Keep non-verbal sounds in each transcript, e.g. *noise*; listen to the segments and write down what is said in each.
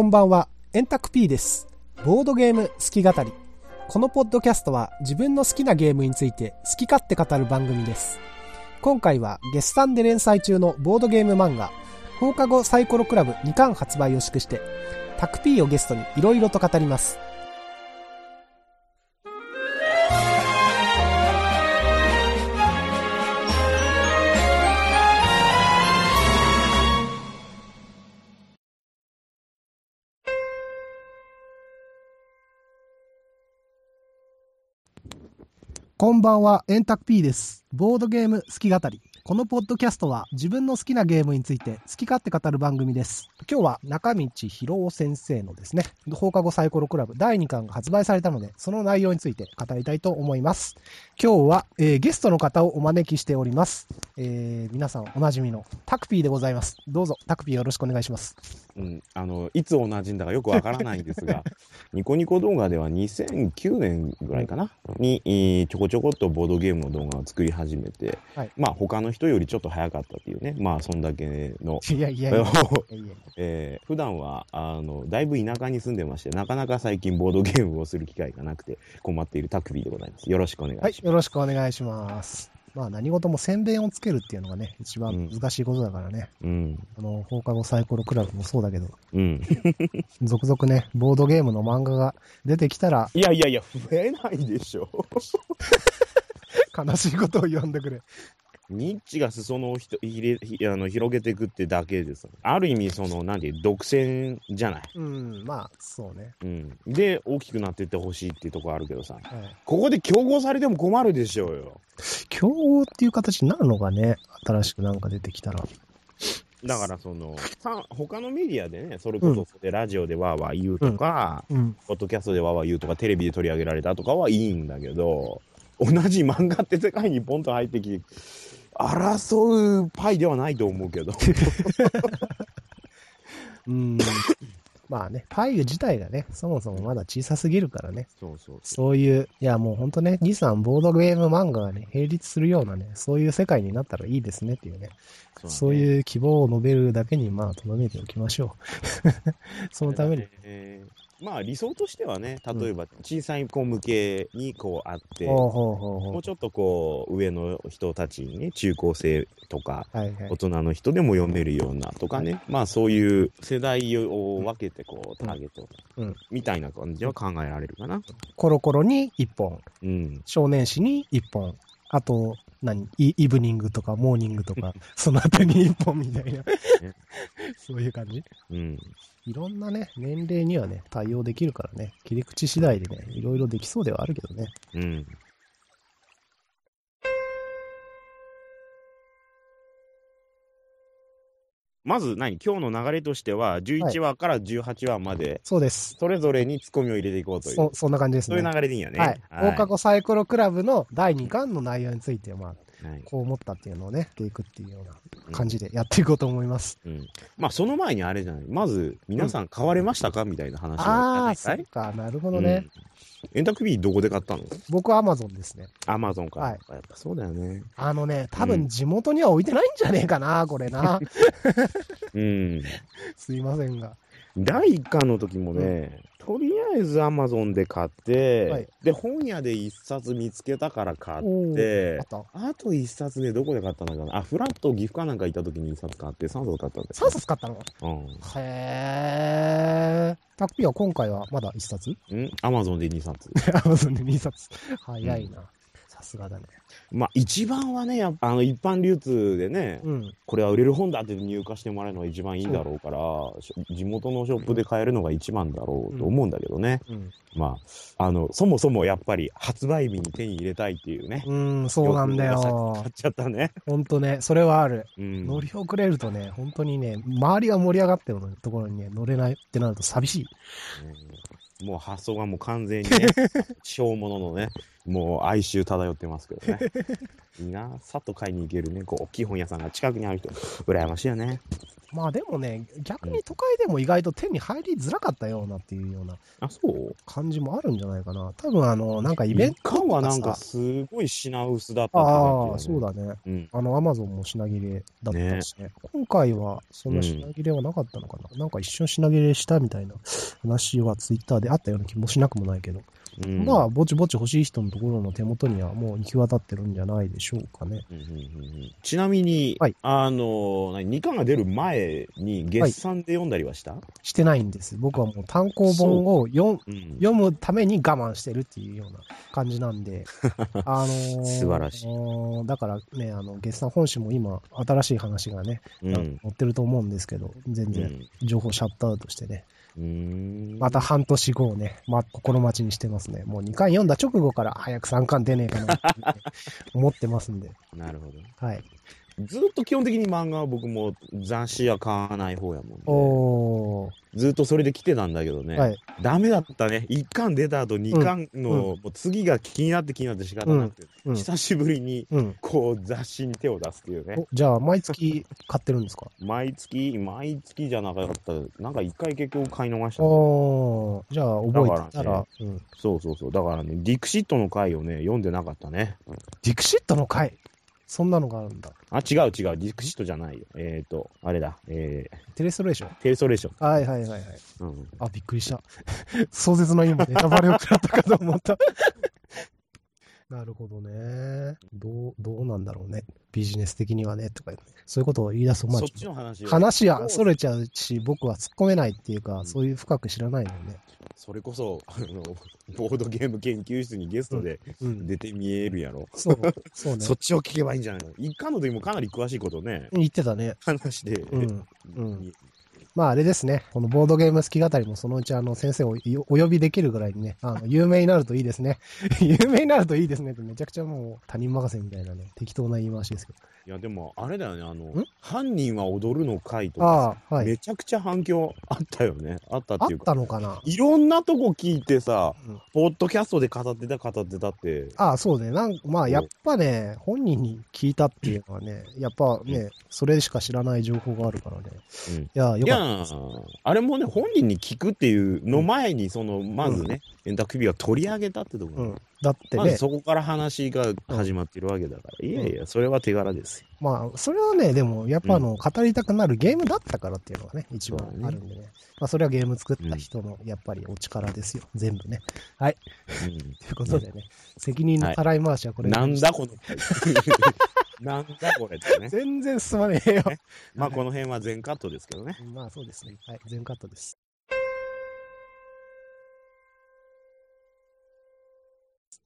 こんばんは、エンタク P です。ボードゲーム好き語り。このポッドキャストは自分の好きなゲームについて好き勝手語る番組です。今回は月産で連載中のボードゲーム漫画、放課後サイコロクラブ2巻発売を祝して、タク P をゲストに色々と語ります。こんばんは、エンタク P です。ボードゲーム好き語り。このポッドキャストは自分の好きなゲームについて好き勝手語る番組です。今日は中道博夫先生のですね、放課後サイコロクラブ第2巻が発売されたので、その内容について語りたいと思います。今日は、えーゲストの方をお招きしております。えー皆さんおなじみのタクピーでございます。どうぞ、タクピーよろしくお願いします。うん、あのいつ同じんだかよくわからないんですが *laughs* ニコニコ動画では2009年ぐらいかな？に、えーちょこちょこっとボードゲームの動画を作り始めて、はいまあ他の人よりちょっと早かったっていうね。まあそんだけの。*laughs* いやいやいや。*laughs* いやいや。えー普段はあのだいぶ田舎に住んでましてなかなか最近ボードゲームをする機会がなくて困っているタクビーでございます。よろしくお願いします、、はいよろしくお願いします。まあ何事も宣伝をつけるっていうのがね、一番難しいことだからね。うん。あの、放課後サイコロクラブもそうだけど、うん。*laughs* 続々ね、ボードゲームの漫画が出てきたら、いやいやいや増えないでしょ。悲しいことを言わんでくれ。ニッチが裾野をひとひれひあの広げていくってだけです。ある意味、その、なんていう、独占じゃない？うん、まあ、そうね。うん。で、大きくなっていってほしいっていうところあるけどさ、はい、ここで競合されても困るでしょうよ。競合っていう形になるのがね、新しくなんか出てきたら。だから、その、さ他のメディアでね、それこそ、でラジオでわーわー言うとか、うん。ポッドキャストでわーわー言うとか、テレビで取り上げられたとかはいいんだけど、同じ漫画って世界にポンと入ってきて、争うパイではないと思うけど。*laughs* うん。まあね、パイ自体がね、そもそもまだ小さすぎるからね。そうそうそそういう、いやもうほんとね、兄さんボードゲーム漫画がね、並立するようなね、そういう世界になったらいいですねっていうね。う。そうういう希望を述べるだけに、まあ、とどめておきましょう。*laughs* そのために。えーまあ理想としてはね例えば小さい子向けにこうあって、ほうほうほうほもうちょっとこう上の人たちにね中高生とかう。はいはい大。人の人でも読めるようなとかね、まあそういう世代を分けてこうターゲット、うんみたいな感じは考えられるかな。コロコロに1本、うん。少年誌に1本、あと、何？イイブニングとかモーニングとか、そのあたりに1本みたいな。*laughs* そういう感じうん。いろんなね、年齢にはね、対応できるからね、切り口次第でね、いろいろできそうではあるけどね。うん。まず何？今日の流れとしては11話から18話まで、そうです。それぞれにツッコミを入れていこうという。そそんな感じですそういうね。流れでいいんやね。はい。放課後サイコロクラブの第2巻の内容について、まあ、はいこう思ったっていうのをね、していくっていうような感じでやっていこうと思います。うん。まあ、その前にあれじゃない。まず、皆さん買われましたか？みたいな話をああ、そっか、なるほどね。うんエンタクビーどこで買ったの？僕は Amazon ですね。アマゾンか。はいやっぱそうだよね。あのね、多うん分地元には置いてないんじゃねえかな、これな。うん。*laughs* すいませんが。第1巻の時もね、とりあえずアマゾンで買って、はいで、本屋で1冊見つけたから買っおてー、あと1冊でどこで買ったのかなあ、フラット岐阜かなんか行った時に1冊買って3冊買ったんだよ、3冊買ったの？うん。へー。タクピーは今回はまだ1冊？うん？アマゾンで2冊。*laughs* ?Amazon で2冊。早いな。さすがだね。まあ一番はね、やっぱあの一般流通でね、うん。これは売れる本だって入荷してもらえるのが一番いいだろうから、し地元のショップで買えるのが一番だろうと思うんだけどね。うん。まあ、あの、そもそもやっぱり発売日に手に入れたいっていうね。うん、そうなんだよ買。っちゃったね。ほんとね、それはある。うん。乗り遅れるとね、本当にね、周りが盛り上がってるところにね、乗れないってなると寂しい。うんもう発想がもう完全にね、*laughs* 小物のね、もう哀愁漂ってますけどね。*laughs* いいな、さっと買いに行けるね、こう、大きい本屋さんが近くにある人、羨ましいよね。まあでもね、逆に都会でも意外と手に入りづらかったようなっていうような感じもあるんじゃないかな。多分あの、なんかイベント一巻はなんかさすごい品薄だったってああ、そうだね。うん。あの、アマゾンも品切れだったしね。今回はそんな品切れはなかったのかな。なんか一瞬品切れしたみたいな話はツイッターであったような気もしなくもないけど。うん。まあ、ぼちぼち欲しい人のところの手元にはもう行き渡ってるんじゃないでしょうかね。うんうんうんうん。ちなみに、はい。あの、何2巻が出る前にゲッサンで読んだりはした、してないんです。僕はもう単行本を読んうん、読むために我慢してるっていうような感じなんで、*laughs* あのー素晴らしい。だからね、あの、ゲッサン本誌も今、新しい話がね、うん。載ってると思うんですけど、全然うん。情報シャットアウトしてね、うーんまた半年後をね、ま、心待ちにしてますね。もう2巻読んだ直後から早く3巻出ねえかなって思ってますんで、*laughs* なるほど。はい。ずっと基本的に漫画は僕も雑誌は買わない方やもん、ね。ずっとそれで来てたんだけどね。はい。ダメだったね。1巻出た後2巻の、うんもう次が気になって気になって仕方なくて、うん。久しぶりにうん。こう雑誌に手を出すっていうね。おじゃあ、毎月買ってるんですか？毎月、毎月じゃなかった。なんか1回結局買い逃した、ね。じゃあ、覚えてたら、だかうん。そうそうそう。だからね、ディクシットの回をね、読んでなかったね。ディクシットの回？そんなのがあるんだ。あ、違う違う。ディクシットじゃないよ。えっ、ー、と、あれだ。えテレストレーション？ー、テレストレーション。はいはいはいはい。うん。あ、びっくりした。*laughs* 壮絶な今、ネタバレを食らったかと思った。なるほどね。どう、どうなんだろうね。ビジネス的にはね、とか、そういうことを言い出すと、まあそっ、ちの話は話はそれちゃうし、僕は突っ込めないっていうか、うんそういう深く知らないのね。それこそ、あの、ボードゲーム研究室にゲストでうん。出て見えるやろ。そう、そうねそ。っちを聞けばいいんじゃないの一巻の時もかなり詳しいことね、言ってたね。話して、うん。まああれですね。このボードゲーム好き語りもそのうちあの先生をいお呼びできるぐらいにね、あの、有名になるといいですね。*laughs* 有名になるといいですねってめちゃくちゃもう他人任せみたいなね、適当な言い回しですけど。いや、でも、あれだよね、あのん、犯人は踊るの回とかああ、はい。めちゃくちゃ反響あったよね。あったっあっていうか。たのかな？いろんなとこ聞いてさ、うんポッドキャストで語ってた語ってたって、ああ、そうね。なんまあ、やっぱね、本人に聞いたっていうのはね、やっぱね、それしか知らない情報があるからね。うんいや、よいかっ。あれもね、本人に聞くっていうの前に、その、まずね、エンタクビが取り上げたってところ、うん。だってね、まずそこから話が始まってるわけだから、いやいや、それは手柄ですよ。まあ、それはね、でも、やっぱあの、語りたくなるゲームだったからっていうのがね、一番あるんでね。まあ、それはゲーム作った人の、やっぱりお力ですよ。全部ね。はい。うん *laughs* ということでね、責任のたらい回しはこれ、なんだこの回。なんだこれってね。全然進まねえよ。まあこの辺は全カットですけどね。まあ、そうですね。はい。全カットです。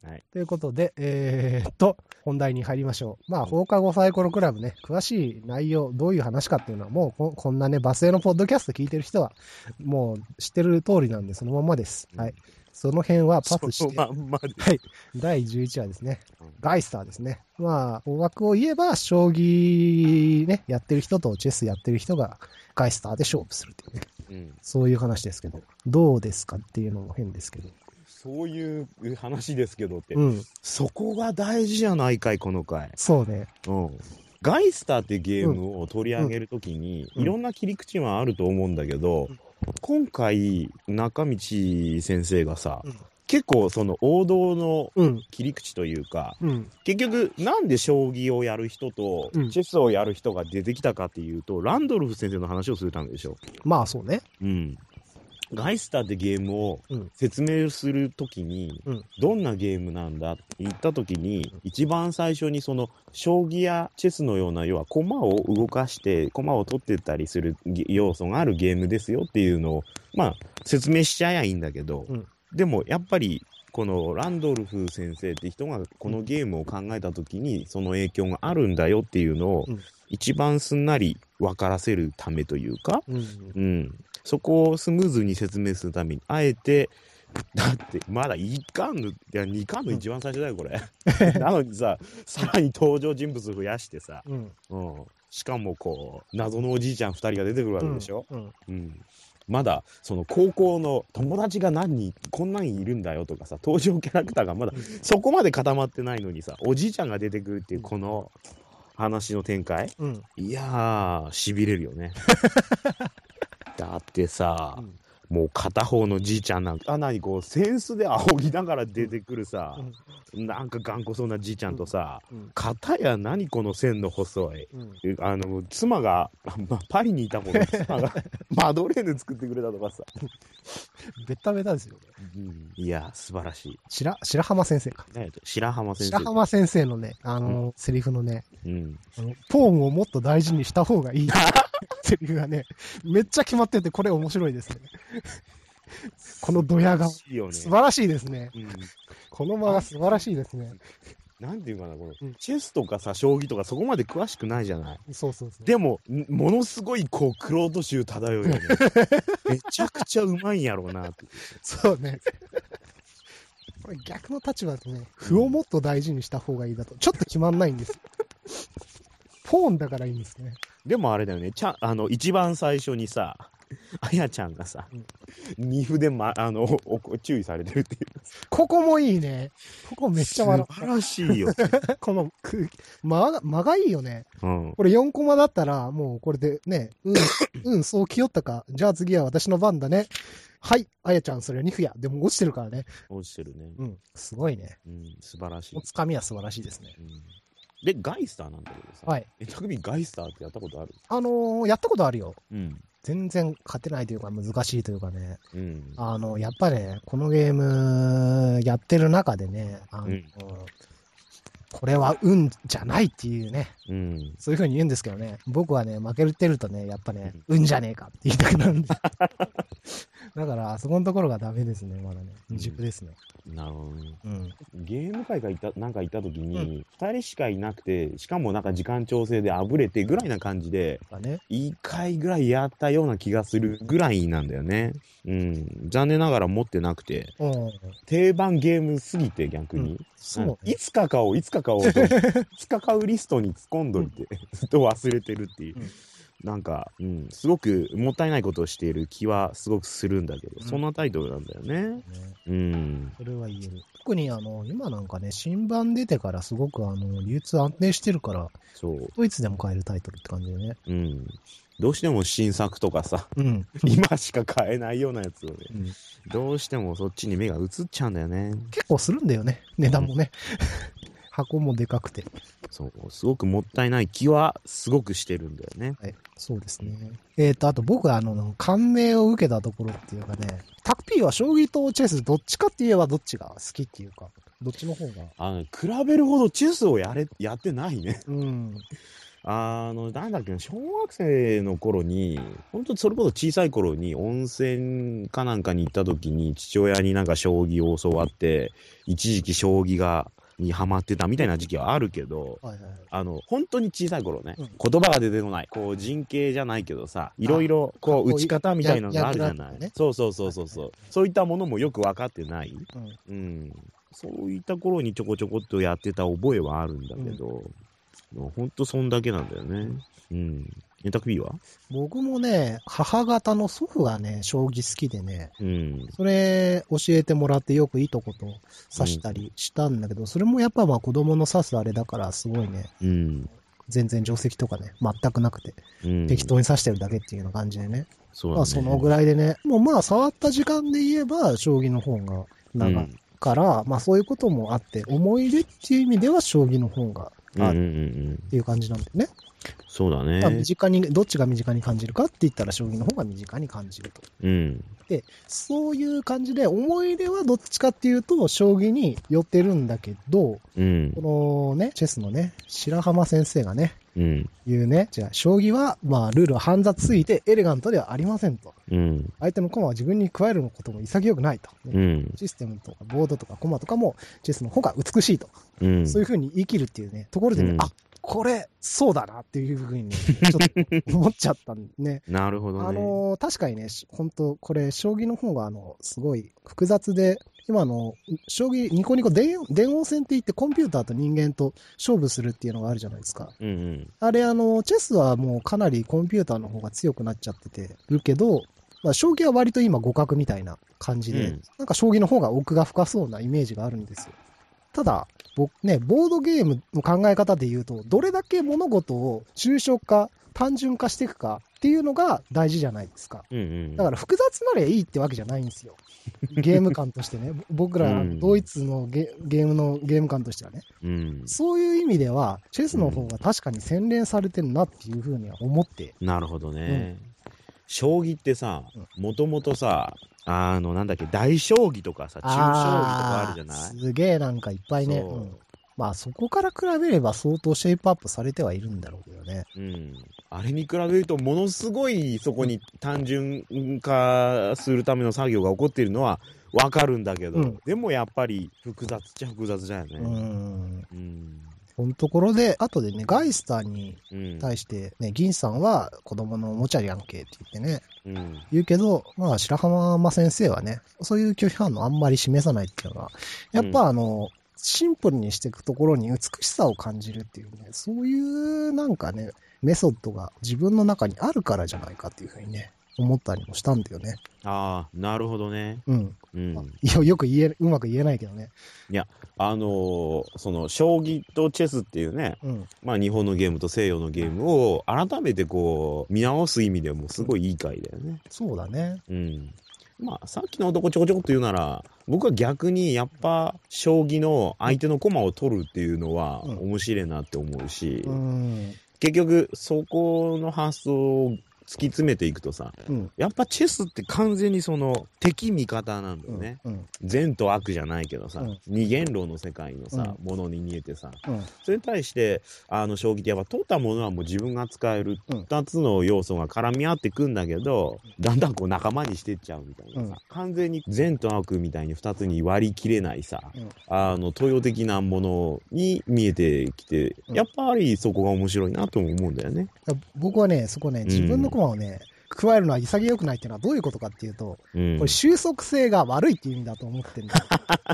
はい。ということで、えーっと、本題に入りましょう。まあ、放課後サイコロクラブね、詳しい内容、どういう話かっていうのは、もうこ、こんなね、バスへのポッドキャスト聞いてる人は、もう知ってる通りなんで、そのままです。うんはい。その辺はパスして、まんまで。はい。第11話ですねうん。ガイスターですね。まあ、大枠を言えば、将棋ね、やってる人とチェスやってる人が、ガイスターで勝負するっていうね。うん。そういう話ですけど、どうですかっていうのも変ですけど。そういう話ですけどって、うん。そこが大事じゃないかい、この回。そうね。うん。ガイスターってゲームを取り上げるときに、うんいろんな切り口はあると思うんだけど、うん今回、中道先生がさ、うん結構その王道のうん。切り口というか、うん。結局、なんで将棋をやる人とうんチェスをやる人が出てきたかっていうと、ランドルフ先生の話をするためでしょ。まあ、そうね。うん。ガイスターってゲームをうん。説明するときに、うん。どんなゲームなんだって言ったときに、一番最初にその将棋やチェスのような要は駒を動かして駒を取ってったりする要素があるゲームですよっていうのをまあ説明しちゃえばいいんだけど、うん。でもやっぱりこのランドルフ先生って人がこのゲームを考えたときにその影響があるんだよっていうのをうん。一番すんなり分からせるためというか、うん。うん、そこをスムーズに説明するために、あえて、だって、まだ1巻の、いや、2巻の一番最初だよ、これ。*laughs* なのにさ、さらに登場人物増やしてさ、うん。うん、しかもこう、謎のおじいちゃん2人が出てくるわけでしょ？うん。うんまだ、その高校の友達が何人、こんなにいるんだよとかさ、登場キャラクターがまだそこまで固まってないのにさ、おじいちゃんが出てくるっていう、この、話の展開？うん。いやー、痺れるよね。*laughs* だってさ、うんもう片方のじいちゃんなんか、あ、なにこう、センスで仰ぎながら出てくるさ、なんか頑固そうなじいちゃんとさ、うん。片や何この線の細い。うん。あの、妻が、あまパリにいたもの、*laughs* 妻がマドレーヌ作ってくれたとかさ。ベタベタですよね。うんいや、素晴らしい。白、白浜先生か。ね白浜先生。白浜先生のね、あの、セリフのね、うん。ポーンをもっと大事にした方がいい。*laughs* セリフがね、めっちゃ決まってて、これ面白いですね。このドヤ顔。素晴らしいですね。うんこの間が素晴らしいですね。なんていうかな、このうん、チェスとかさ、将棋とかそこまで詳しくないじゃない。そうそうそう。でも、んものすごい、こう、クロート臭漂うよね。*laughs* めちゃくちゃうまいんやろうな。そうね。これ逆の立場でね、歩をもっと大事にした方がいいだと、ちょっと決まんないんです。*laughs* ポーンだからいいんですね。でもあれだよね、ちゃん、あの、一番最初にさ、あやちゃんがさ、二歩で、ま、あの、注意されてるっていう。ここもいいね。ここめっちゃ笑素晴らしいよ。う。*laughs* この空気、間が、間がいいよね。うん。これ4コマだったら、もうこれでね、うん、*coughs* うん、そう来よったか。じゃあ次は私の番だね。はい、あやちゃん、それは2歩や。でも落ちてるからね。落ちてるね。うん、すごいね。うん、素晴らしいお。つかみは素晴らしいですね。うんで、ガイスターなんだけどさ。はい。え、匠ガイスターってやったことある？あのーやったことあるよ。うん。全然勝てないというか難しいというかね。うん。あの、やっぱね、このゲームやってる中でね、あの、うんこれは運じゃないっていうね、うん。そういう風に言うんですけどね、僕はね、負けてるとね、やっぱね、運じゃねえかって言いたくなるんで。*laughs* だから、そこのところがダメですね、まだね。未熟ですね。なるほどね。うん。ゲーム会がいた、なんか行った時に、二、人しかいなくて、しかもなんか時間調整であぶれてぐらいな感じで。一回ぐらいやったような気がするぐらいなんだよね。うん。残念ながら持ってなくて、うん。定番ゲームすぎて逆に。そういね。つか買おう、いつか買おうと、*laughs* いつか買うリストに突っ込んどいて、ずっ *laughs* と忘れてるっていう。うんなんか、うん、すごくもったいないことをしている気はすごくするんだけど、うんそんなタイトルなんだよね。ねうん。それは言える。特にあの、今なんかね、新版出てからすごくあの、流通安定してるから、そう。ドイツでも買えるタイトルって感じでね。うん。どうしても新作とかさ、うん。*laughs* 今しか買えないようなやつをね、うんどうしてもそっちに目が移っちゃうんだよね。結構するんだよね、値段もね。箱もでかくて。そう。すごくもったいない気はすごくしてるんだよね。はい。そうですね。えっ、と、あと僕はあの、感銘を受けたところっていうかね、タクピーは将棋とチェス、どっちかって言えばどっちが好きっていうか、どっちの方が？あの、比べるほどチェスをやれ、やってないね。うん。あの、なんだっけな、小学生の頃に、本当それこそ小さい頃に温泉かなんかに行った時に父親になんか将棋を教わって、一時期将棋が、にハマってたみたいな時期はあるけど、はいはいはい。あの、本当に小さい頃ね、うん言葉が出てこない。こう、人形じゃないけどさ、いろいろ、こう、打ち方みたいなのがあるじゃない。ねそうそうそうそうそう。そういったものもよく分かってない。うん。うん。そういった頃にちょこちょこっとやってた覚えはあるんだけど、本当そんだけなんだよね。うん。ネタクビーは？僕もね、母方の祖父がね、将棋好きでね、うん。それ教えてもらってよくいいとこと指したりしたんだけど、それもやっぱまあ子供の指すあれだからすごいね、うん。全然定石とかね、全くなくて、うん。適当に指してるだけっていうような感じでね。そね。まあそのぐらいでね、もうまあ触った時間で言えば、将棋の方が長いから、まあそういうこともあって、思い出っていう意味では将棋の方がうん。うんあるうんうん。っていう感じなんだよね。そうだねまあ。身近に、どっちが身近に感じるかって言ったら将棋の方が身近に感じると。うん。そういう感じで、思い出はどっちかっていうと、将棋に寄ってるんだけど、うん。このね、チェスのね、白浜先生がね、うん。言うね、じゃあ、将棋は、まあ、ルールは煩雑すぎてエレガントではありませんと。うん。相手の駒は自分に加えることも潔くないと。うん。システムとかボードとか駒とかも、チェスの方が美しいと。うん。そういうふうに言い切るっていうね、ところでね、うんあ、これ、そうだなっていうふうにね、ちょっと思っちゃったんでね。*laughs* なるほどね。あのー確かにね、し本当これ、将棋の方が、あの、すごい複雑で、今あの、将棋、ニコニコ電電王戦って言ってコンピューターと人間と勝負するっていうのがあるじゃないですか。うんうん。あれ、あの、チェスはもうかなりコンピューターの方が強くなっちゃっててるけど、まあ、将棋は割と今互角みたいな感じで、うんなんか将棋の方が奥が深そうなイメージがあるんですよ。ただ、僕ね、ボードゲームの考え方で言うと、どれだけ物事を抽象化、単純化していくかっていうのが大事じゃないですか。うんうん。だから複雑なりゃいいってわけじゃないんですよ。*laughs* ゲーム感としてね。僕らうん、ドイツのゲゲームのゲーム感としてはね。うん。そういう意味では、チェスの方が確かに洗練されてるなっていうふうには思って。なるほどね。将棋ってさ、もともとさ、あの、なんだっけ、大将棋とかさ、中将棋とかあるじゃない？すげえなんかいっぱいね。うんまあそこから比べれば相当シェイプアップされてはいるんだろうけどね。うん。あれに比べると、ものすごいそこに単純化するための作業が起こっているのはわかるんだけど、うんでもやっぱり複雑っちゃ複雑だよね。うん。うん。このところで、後でね、ガイスターにうん。対してね、銀さんは子供のおもちゃやんけって言ってね、うん。言うけど、まあ白浜先生はね、そういう拒否反応あんまり示さないっていうのは、やっぱあの、シンプルにしていくところに美しさを感じるっていうね、そういうなんかね、メソッドが自分の中にあるからじゃないかっていうふうにね、思ったりもしたんだよね。ああ、なるほどね。うん。うん。いや、よく言え、うまく言えないけどね。あのーその、将棋とチェスっていうね、うん。まあ日本のゲームと西洋のゲームを改めてこう、見直す意味でもすごいいい回だよね。そうだね。うん。まあ、さっきの男ちょこちょこって言うなら、僕は逆にやっぱ、将棋の相手の駒を取るっていうのはうん面白いなって思うし、うん。結局、そこの発想を突き詰めていくとさ、うん。やっぱチェスって完全にその敵味方なんだよね。うん。善と悪じゃないけどさ、うん二元論の世界のさ、ものに見えてさ、うん。それに対して、あの、将棋ってやっぱ取ったものはもう自分が使える。うん二つの要素が絡み合ってくんだけど、だんだんこう仲間にしてっちゃうみたいなさ、うん完全に善と悪みたいに二つに割り切れないさ、うんあの、東洋的なものに見えてきて、うんやっぱりそこが面白いなとも思うんだよね。僕はね、そこね、自分の駒をね、加えるのは潔くないっていうのはどういうことかっていうと、うんこれ。収束性が悪いっていう意味だと思ってるんだよ。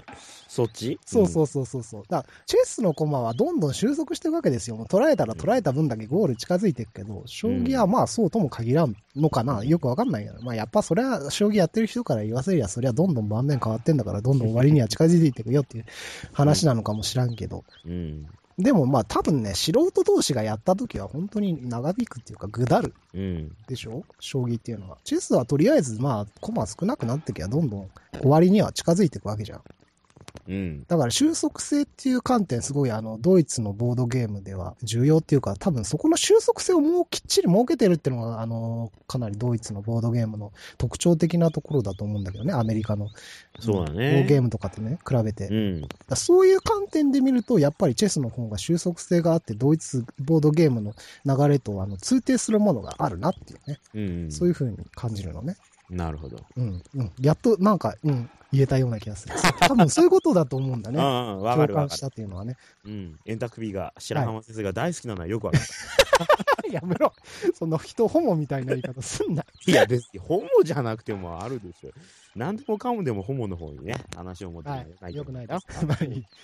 *laughs* そっち？そうそうそうそうそう。だから、チェスの駒はどんどん収束していくわけですよ。もう捉えたら捉えた分だけゴール近づいていくけど、将棋はまあそうとも限らんのかな。よくわかんないけど。まあやっぱそれは将棋やってる人から言わせりゃ、そりゃどんどん盤面変わってんだから、どんどん終わりには近づいていくよっていう話なのかもしらんけど。うん。うん。でもまあ多分ね、素人同士がやった時は本当に長引くっていうか、ぐだるうん。でしょ？将棋っていうのは。チェスはとりあえずまあ、駒少なくなってきゃどんどん終わりには近づいていくわけじゃん。うん。だから収束性っていう観点すごいあの、ドイツのボードゲームでは重要っていうか、多分そこの収束性をもうきっちり設けてるっていうのが、あの、かなりドイツのボードゲームの特徴的なところだと思うんだけどね、アメリカの。そうだねボードゲームとかってね、比べて。うん。らそういう観点で見ると、やっぱりチェスの方が収束性があって、ドイツボードゲームの流れとあの通底するものがあるなっていうね、うん。そういう風に感じるのね。なるほど。うん、うん。やっとなんか、うん、言えたような気がする。多分そういうことだと思うんだうんね。うん、わか共感しるわかる。たっていうのはね。うん。円卓 B が白浜先生が大好きなのはよくわかる。*laughs* やめろ。その人ホモみたいな言い方すんな。いや、別にホモじゃなくてもあるでしょ。何でもかもでもホモの方にね、話を持ってはい。よくないでよす。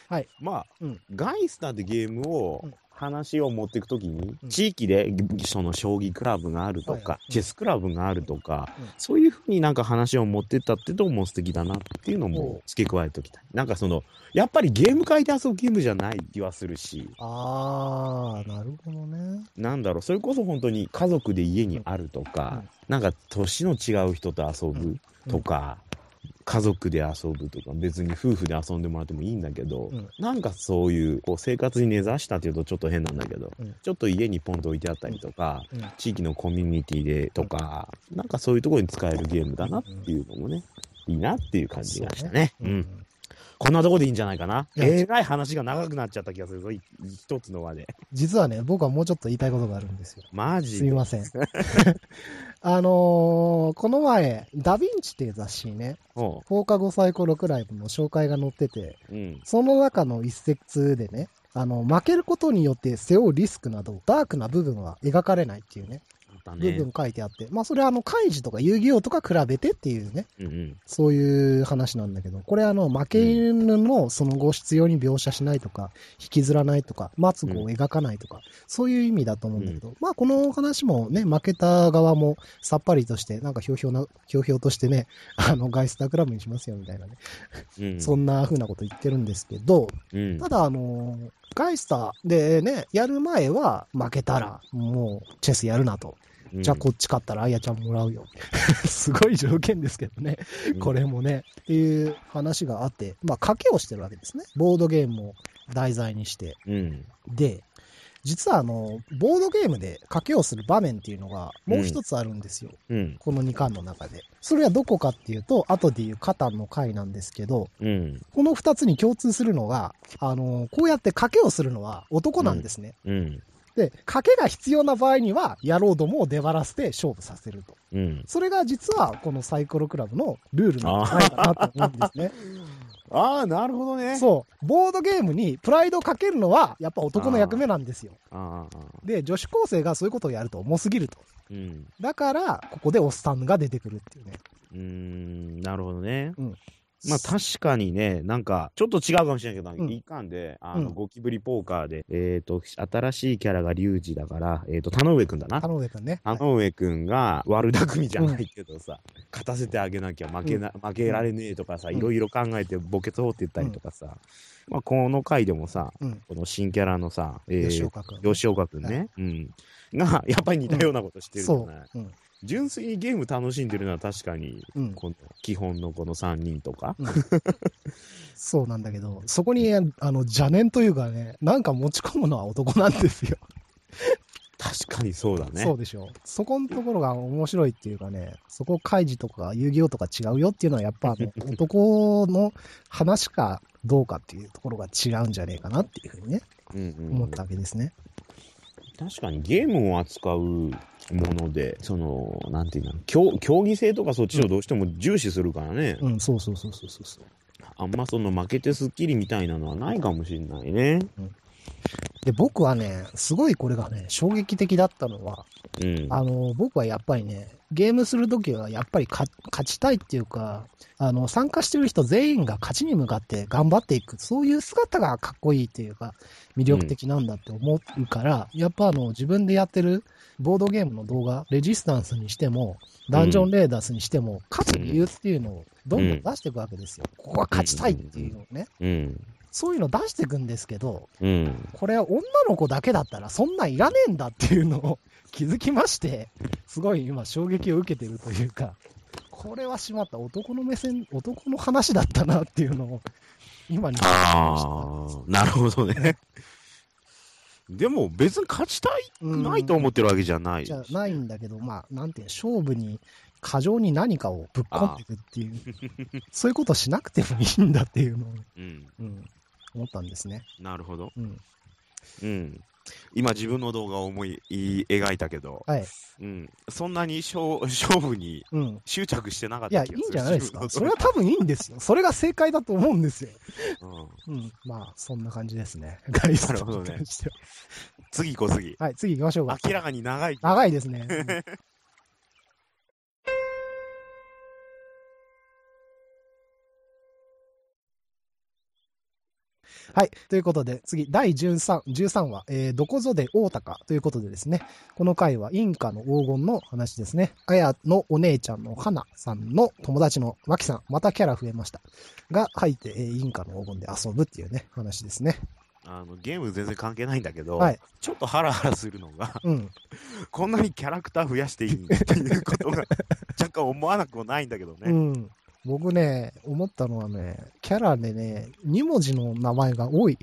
はい。まあ、うんガイスターでゲームをうん、話を持っていくときに、うん。地域でその将棋クラブがあるとか、チェスクラブがあるとか、うん。そういうふうになんか話を持ってったってとも素敵だなっていうのおも付け加えておきたい。なんかその、やっぱりゲーム界で遊ぶゲームじゃない気はするし、あー、なるほどね。なんだろう、それこそ本当に家族で家にあるとか、うん。なんか年の違う人と遊ぶとか、家族で遊ぶとか、別に夫婦で遊んでもらってもいいんだけど、うん。なんかそういうこう生活に根ざしたっていうとちょっと変なんだけど、うん。ちょっと家にポンと置いてあったりとか、うん。地域のコミュニティでとか、なんかそういうところに使えるゲームだなっていうのもね、いいなっていう感じがしたね。そううん。こんなとこでいいんじゃないかな？えらい話が長くなっちゃった気がするぞ、い一つの輪で。実はね、僕はもうちょっと言いたいことがあるんですよ。マジで？すいません。*laughs* あのーこの前、ダヴィンチっていう雑誌にね、放課後サイコロクライブの紹介が載ってて、うん。その中の一節でね、あの、負けることによって背負うリスクなど、ダークな部分は描かれないっていうね。部分書いてあって、まあそれはあの、カイジとか遊戯王とか比べてっていうね、うんうん。そういう話なんだけど、これあの、負け犬のその後必要に描写しないとか、引きずらないとか、末語を描かないとか、そういう意味だと思うんだけど、まあこの話もね、負けた側もさっぱりとして、なんかひょうひょうな、ひょうひょうとしてね、あの、ガイスタークラブにしますよみたいなね、うん。そんな風なこと言ってるんですけど、うん。ただあの、ガイスターでね、やる前は負けたらもうチェスやるなと。うんじゃあこっち勝ったらあやちゃんもらうよ。*laughs* すごい条件ですけどね。これもね、っていう話があって、まあ、賭けをしてるわけですね。ボードゲームを題材にして。うん。で、実はあの、ボードゲームで賭けをする場面っていうのがもう一つあるんですよ。うん。この2巻の中で。それはどこかっていうと、後でいうカタンの回なんですけど、うん。この2つに共通するのが、あの、こうやって賭けをするのは男なんですね。うん。で、賭けが必要な場合には、野郎どもを出張らせて勝負させると。うん。それが実はこのサイコロクラブのルールなんじゃないかなと思うんですね。あ *laughs* あ、なるほどね。そう。ボードゲームにプライドをかけるのはやっぱ男の役目なんですよ。ああ。で、女子高生がそういうことをやると重すぎると。うん。だから、ここでおっさんが出てくるっていうね。うーん、なるほどね。うんまあ確かにね、なんか、ちょっと違うかもしれないけど、うんいかんで、あの、うんゴキブリポーカーで、えっ、と、新しいキャラがリュウジだから、えっ、と、田上くんだな。田上くんね。田上くんが悪巧みじゃないけどさ、勝たせてあげなきゃ負けな、負けられねえとかさ、うんいろいろ考えて墓穴掘ってったりとかさ、まあこの回でもさ、うん。この新キャラのさ、え吉ー、岡くん。吉岡くんね、うん。が、やっぱり似たようなことしてるじゃそない、う。うん。純粋にゲーム楽しんでるのは確かに、うん。この基本のこの3人とか。うんそうなんだけど、そこに、あの、邪念というかね、なんか持ち込むのは男なんですよ。確かにそうだね。そうでしょ。そこのところが面白いっていうかね、そこ、カイジとか遊戯王とか違うよっていうのは、やっぱ男の話かどうかっていうところが違うんじゃねえかなっていうふうにね、うんうん思ったわけですね。確かにゲームを扱うもので、その、なんていうの、競競技性とかそっちをどうしても重視するからね、うん、そうそうそうそうそう。あんまその負けてスッキリみたいなのはないかもしれないね。で、僕はね、すごいこれがね、衝撃的だったのは、うん。あの、僕はやっぱりね、ゲームするときはやっぱり勝勝ちたいっていうか、あの、参加してる人全員が勝ちに向かって頑張っていく、そういう姿がかっこいいっていうか、魅力的なんだって思うから、やっぱあの、自分でやってるボードゲームの動画、レジスタンスにしても、ダンジョンレーダースにしても、勝つ理由っていうのをどんどん出していくわけですよ。ここは勝ちたいっていうのをね。うん。そういうの出していくんですけど、うん。これは女の子だけだったらそんなんいらねえんだっていうのを気づきまして、すごい今衝撃を受けてるというか、これはしまった男の目線、男の話だったなっていうのを今にああ、なるほどね。*laughs* でも別に勝ちたいくないと思ってるわけじゃない。じゃないんだけど、まあ、なんていうの勝負に、過剰に何かをぶっ込んでいくっていう、*laughs* そういうことしなくてもいいんだっていうのを、うん。うん、思ったんですね。なるほど。うん。うん。今自分の動画を思い描いたけど、はい。うん。そんなに勝勝負にうん。執着してなかっいや、いいんた気がする。じゃないですか。それ自は多分いいんですよ。それが正解だと思うんですよ。うん。うん。まあ、そんな感じですね。ガイストなるほどねに関しては次行こう次。はい、次行きましょうか。明らかに長い。長いですね。うんはい。ということで、次、第13、13話、えーどこぞで大高ということでですね、この回はインカの黄金の話ですね。あやのお姉ちゃんの花さんの友達のマキさん、またキャラ増えました。が入って、えーインカの黄金で遊ぶっていうね、話ですね。あのゲーム全然関係ないんだけど、はい。ちょっとハラハラするのが、うん。こんなにキャラクター増やしていいんっていうことが若干思わなくもないんだけどね。うん。僕ね、思ったのはね、キャラでね、2文字の名前が多い。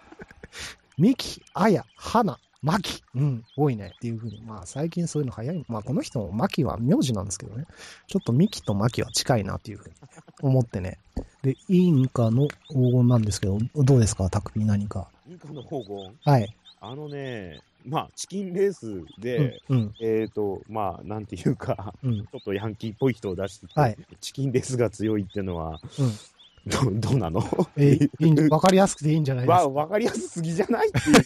*laughs* ミキ、アヤ、ハナ、マキ。うん、多いねっていうふうに。まあ最近そういうの早い。まあこの人もマキは名字なんですけどね。ちょっとミキとマキは近いなっていうふうに思ってね。で、インカの黄金なんですけど、どうですか、タクピー何か。インカの黄金はい。あのね、まあ、チキンレースうんで、、うん、えっ、と、まあ、なんていうか、うん、ちょっとヤンキーっぽい人を出してきて、はいチキンレースが強いっていうのは、うんど、どうなの？えーわかりやすくていいんじゃないですわ、か？わかりやすすぎじゃないっていう。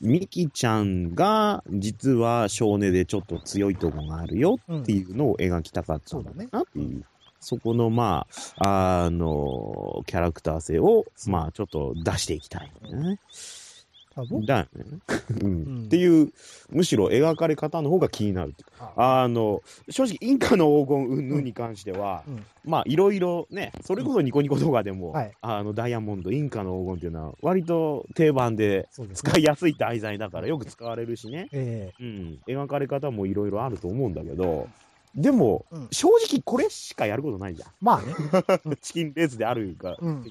*laughs* ミキちゃんが、実は少年でちょっと強いとこがあるよっていうのを描きたかったんだなっていう。そこの、まあ、あの、キャラクター性を、まあ、ちょっと出していきたいね。だよね。*laughs* うん。うん。っていう、むしろ描かれ方の方が気になるああ。の、正直、インカの黄金云々に関しては、うん。まあ、いろいろね、それこそニコニコ動画でも、はい。あの、ダイヤモンド、インカの黄金っていうのは、割と定番で。使いやすい題材だからよく使われるしね。えうん。描かれ方もいろいろあると思うんだけど、でも、うん正直これしかやることないじゃん。まあね。*laughs* チキンレースであるが、うん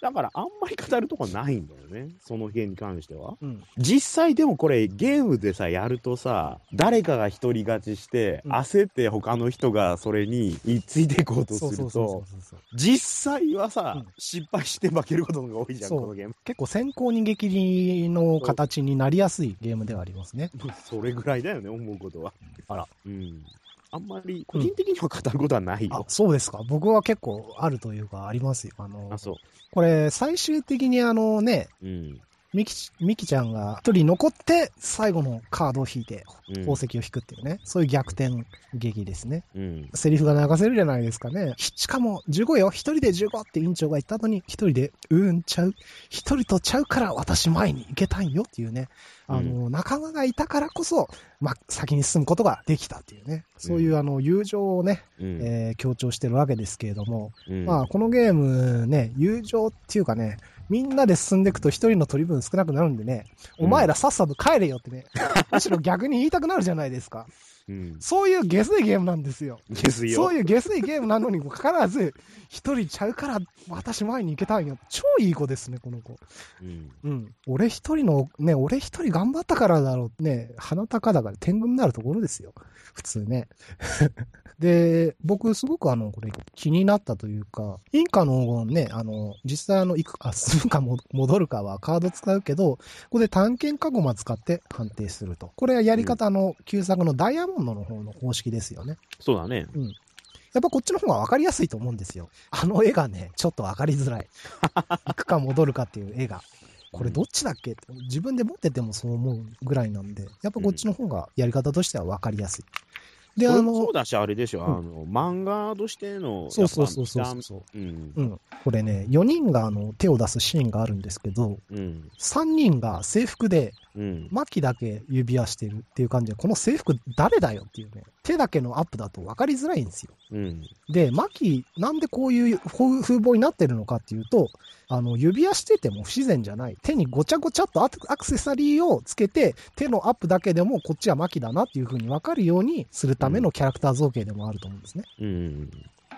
だからあんまり語るとこないんだよね。その辺に関しては。うん。実際でもこれゲームでさ、やるとさ、誰かが一人勝ちして、うん焦って他の人がそれについていこうとすると。実際はさ、うん失敗して負けることが多いじゃん、このゲーム。結構先行逃げ切りの形になりやすいゲームではありますね。*laughs* それぐらいだよね、思うことは。あら。うん。あんまり個人的には語ることはないあよ、。そうですか。僕は結構あるというかありますよ。あの、あ、そう。これ最終的にあのね、うん。ミキミキちゃんが一人残って最後のカードを引いてうん宝石を引くっていうね、そういう逆転劇ですね。うん。セリフが流せるじゃないですかね。しかも15よ、一人で15って委員長が言った後に一人で、うーんちゃう。一人とちゃうから私前に行けたんよっていうね。あの、仲間がいたからこそ、ま、先に進むことができたっていうね。そういうあの、友情をね、うん。えー強調してるわけですけれども、うんまあ、このゲームね、友情っていうかね、みんなで進んでいくと一人の取り分少なくなるんでね、お前らさっさと帰れよってね、*laughs* むしろ逆に言いたくなるじゃないですか。うん。そういうゲスいゲームなんですよ。ですよ。そういうゲスいゲームなのにもかかわらず、一人ちゃうから私前に行けたんよ。超いい子ですね、この子。うん。うん。俺一人の、ね、俺一人頑張ったからだろう。ね、鼻高だから天狗になるところですよ。普通ね。*laughs* で、僕すごくあの、これ気になったというか、インカの黄金ね、あの、実際あの、行くか、進むかも戻るかはカード使うけど、ここで探検カゴマ使って判定すると。これはやり方の旧作のダイヤモンドの方の方式ですよね。そうだね。うんやっぱこっちの方が分かりやすいと思うんですよ。あの絵がね、ちょっと分かりづらい。行くか戻るかっていう絵が。これどっちだっけって自分で持っててもそう思うぐらいなんで、やっぱこっちの方がやり方としては分かりやすい。で、あこれもそのう、だし、あれでしょ、うんあの、漫画としての、そうそうそうそうそう。うん。うん。これね、4人があの手を出すシーンがあるんですけど、うん。3人が制服で、うん。マキだけ指輪してるっていう感じで、この制服誰だよっていうね、手だけのアップだと分かりづらいんですよ。うん。で、マキ、なんでこういう風風貌になってるのかっていうと、あの、指輪してても不自然じゃない。手にごちゃごちゃっとアクセサリーをつけて、手のアップだけでもこっちはマキだなっていう風に分かるようにするためのキャラクター造形でもあると思うんですね。うん。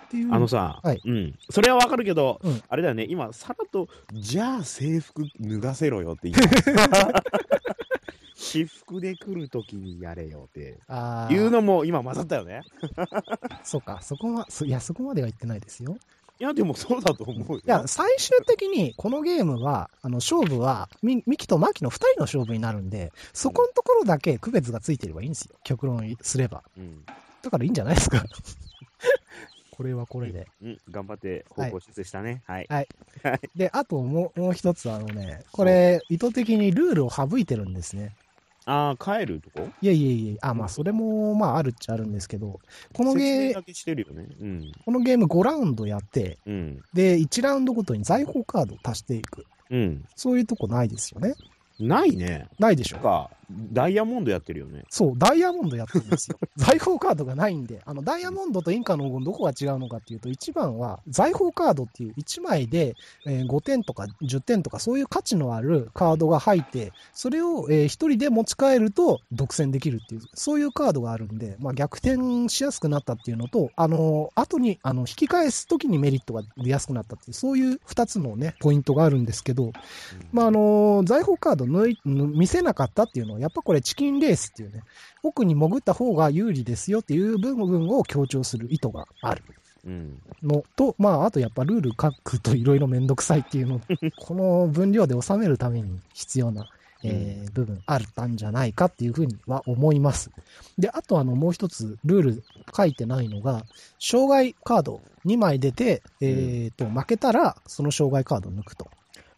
っていう。あのさ、はいうん。それはわかるけど、うんあれだよね、今、さらっと、じゃあ制服脱がせろよって言った。*laughs* 私服で来るときにやれよっていうのも今混ざったよね。*laughs* そうか、そこは、そいや、そこまでは言ってないですよ。いや、でもそうだと思うよ。いや、最終的にこのゲームは、あの、勝負は、ミミキとマキの2人の勝負になるんで、そこのところだけ区別がついてればいいんですよ。極論すれば。うん。だからいいんじゃないですか。*laughs* これはこれで。うん、頑張って方向修正したね。はい。で、あともうもう一つ、あのね、これ、意図的にルールを省いてるんですね。ああ、帰るとこ？いやいやいや、あ、まあ、それも、まあ、あるっちゃあるんですけど、この説ゲー、明だけしてるよね。うん。このゲーム5ラウンドやって、うん。で、1ラウンドごとに財宝カードを足していく。うん。そういうとこないですよね。ないね。ないでしょ。か、ダイヤモンドやってるよね。そう、ダイヤモンドやってるんですよ。*laughs* 財宝カードがないんで、あの、ダイヤモンドとインカの黄金どこが違うのかっていうと、1番は財宝カードっていう1枚で、えー5点とか10点とかそういう価値のあるカードが入って、それを、え1人で持ち帰ると独占できるっていう、そういうカードがあるんで、まあ、逆転しやすくなったっていうのと、あのー後に、あの、引き返す時にメリットが出やすくなったっていう、そういう2つのね、ポイントがあるんですけど、まあ、あの、財宝カード抜いぬ見せなかったっていうのは、やっぱこれチキンレースっていうね、奥に潜った方が有利ですよっていう部分を強調する意図があるうん。のと、まあ、あとやっぱルール書くといろいろめんどくさいっていうの、この分量で収めるために必要なえー部分あったんじゃないかっていうふうには思います。で、あとあの、もう一つルール書いてないのが、障害カード2枚出て、えっ、と、負けたらその障害カードを抜くと。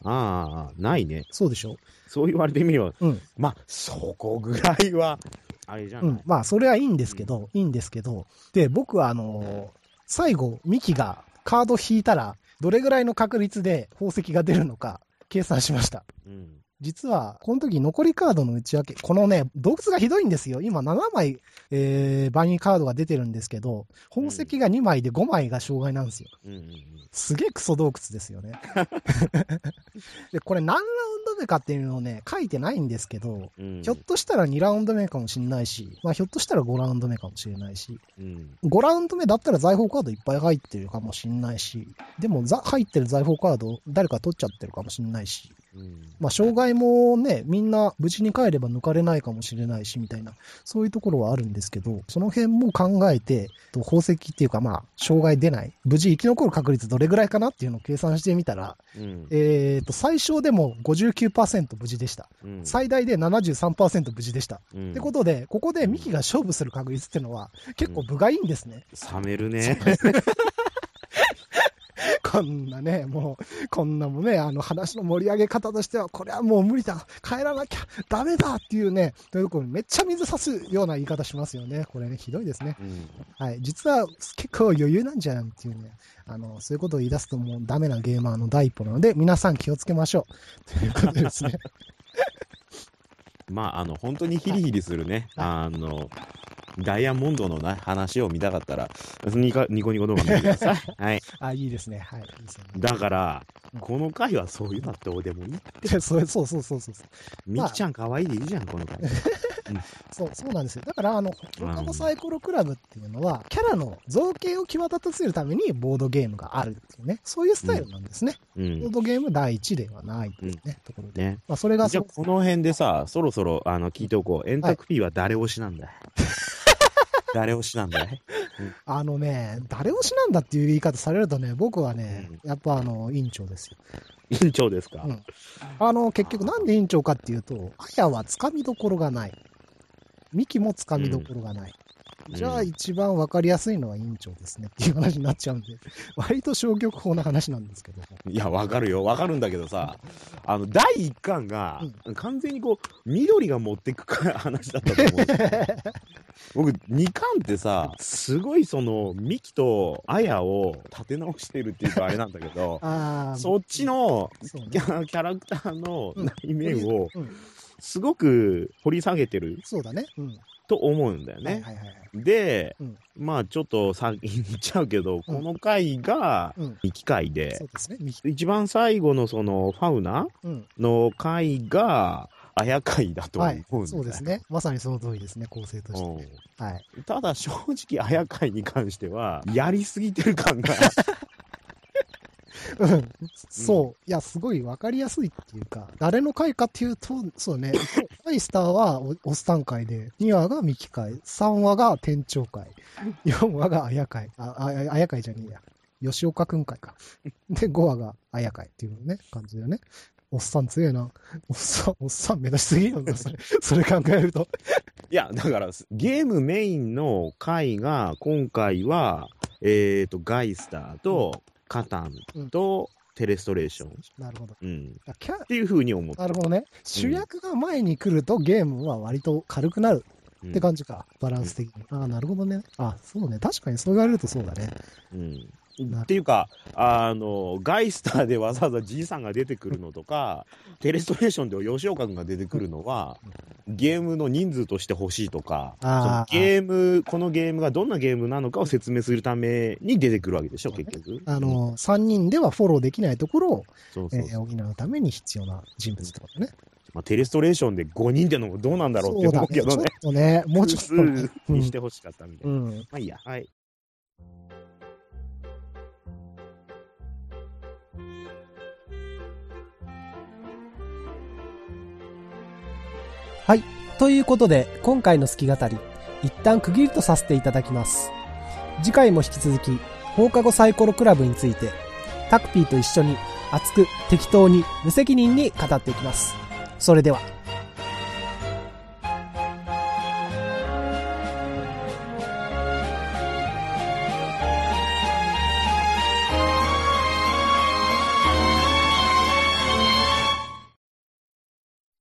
ああ、ないね。そうでしょ？そう言われてみれば、うん。まあ、そこぐらいは、あれじゃない？うん。まあ、それはいいんですけど、いいんですけど、で、僕はあのー最後、ミキがカード引いたら、どれぐらいの確率で宝石が出るのか、計算しました。うん。実は、この時残りカードの内訳、このね、洞窟がひどいんですよ。今7枚、えー、バニーカードが出てるんですけど、宝石が2枚で5枚が障害なんですよ。うんうんうん。すげえクソ洞窟ですよね。*laughs* で、これ何ラウンド目かっていうのをね、書いてないんですけど、うんひょっとしたら2ラウンド目かもしれないし、まあひょっとしたら5ラウンド目かもしれないし、うん。5ラウンド目だったら財宝カードいっぱい入ってるかもしれないし、でもざ入ってる財宝カード誰か取っちゃってるかもしれないし、うん。まあ障害もね、みんな無事に帰れば抜かれないかもしれないし、みたいな、そういうところはあるんですけど、その辺も考えて、と宝石っていうかまあ、障害出ない、無事生き残る確率どれぐらいかなっていうのを計算してみたら、うん。えっ、と、最小でも59%無事でした。うん最大で73%無事でした。うんってことで、ここでミキが勝負する確率っていうのは、結構分がいいんですね。冷めるね。こんなね、もう、こんなもね、あの話の盛り上げ方としては、これはもう無理だ、帰らなきゃダメだっていうね、というとこめっちゃ水差すような言い方しますよね。これね、ひどいですね。うん。はい。実は結構余裕なんじゃんっていうね、あの、そういうことを言い出すともうダメなゲーマーの第一歩なので、皆さん気をつけましょう。ということでですね。*laughs* まあ、あの、本当にヒリヒリするね、あの、ダイヤモンドのな話を見たかったら、ニコニコニコ動画見てください。*laughs* はい。あ、いいですね。はい。いいですね。だからうん、この回はそういうのってどうでもいい。で *laughs* そうそうそうそうそう。みきちゃん可愛いでいいじゃん、この回。*laughs* そう、そうなんですよ。だから、あの、放課後サイコロクラブっていうのは、キャラの造形を際立たせるためにボードゲームがあるっていうね、そういうスタイルなんですね。うボーん。ドゲーム第一ではないっていうね、ところで。ね。まあ、それがそじゃあ、この辺でさ、そろそろ、あの、聞いておこう。円卓 P は誰推しなんだい？誰推しなんだいあのね、誰推しなんだっていう言い方されるとね、僕はね、やっぱあの、委員長ですよ。委員長ですか？うんあの、結局なんで委員長かっていうと、あやはつかみどころがない。ミキもつかみどころがない。じゃあうん一番わかりやすいのは委員長ですねっていう話になっちゃうんで、*laughs* 割と消極法な話なんですけども。いや、わかるよ。わかるんだけどさ、あの、第1巻が、完全にこう、緑が持ってくか話だったと思う。*laughs* 僕、2巻ってさ、すごいその、ミキとアヤを立て直してるっていうかあれなんだけど、*laughs* ああ、そっちのキャラクターのうん内面をうん、すごく掘り下げてるそうだね。うん。と思うんだよね。はいはいはいはい。で、うんまあちょっと先に言っちゃうけど、この回がうん。ミキ回でそ、うですね。一番最後のそのファウナうん。の回が、あや回だと思はいうんだよ。。そうですね。まさにその通りですね、構成として。うんはい。ただ正直、あや会に関しては、やりすぎてる感が、うんそう。いや、すごいわかりやすいっていうか、誰の回かっていうと、そうね、*laughs* ファイスターはおおっさん会で、2話がミキ会、3話が店長会、4話があや会、あ、あああや会じゃねえや。吉岡くん会か。で、5話があや会っていうね、感じだよね。おっさん強えな。おっさん、おっさん目指しすぎるんだ、それ。それ考えると。いや、だから、ゲームメインの回が、今回は、えっ、と、ガイスターと、カタンと、テレストレーション。なるほど。うん。あキャっていう風に思って。なるほどね。主役が前に来るとゲームは割と軽くなるうんって感じか。バランス的に。ああ、なるほどね。あそうね。確かにそう言われるとそうだね。うん。なっていうか、あの、ガイスターでわざわざじいさんが出てくるのとか、*laughs* テレストレーションで吉岡君が出てくるのは、ゲームの人数として欲しいとか、ゲーム、このゲームがどんなゲームなのかを説明するために出てくるわけでしょ、そうね結局。あの、3人ではフォローできないところを、そうそうそうえー補うために必要な人物ってことね。まあ、テレストレーションで5人でのもどうなんだろうって思うけどね。ちょっとね、もうちょっとね、*laughs* にしてほしかったみたいな。うん。まあいいや。はい。ということで、今回の好き語り、一旦区切りとさせていただきます。次回も引き続き、放課後サイコロクラブについて、タクピーと一緒に熱く適当に無責任に語っていきます。それでは。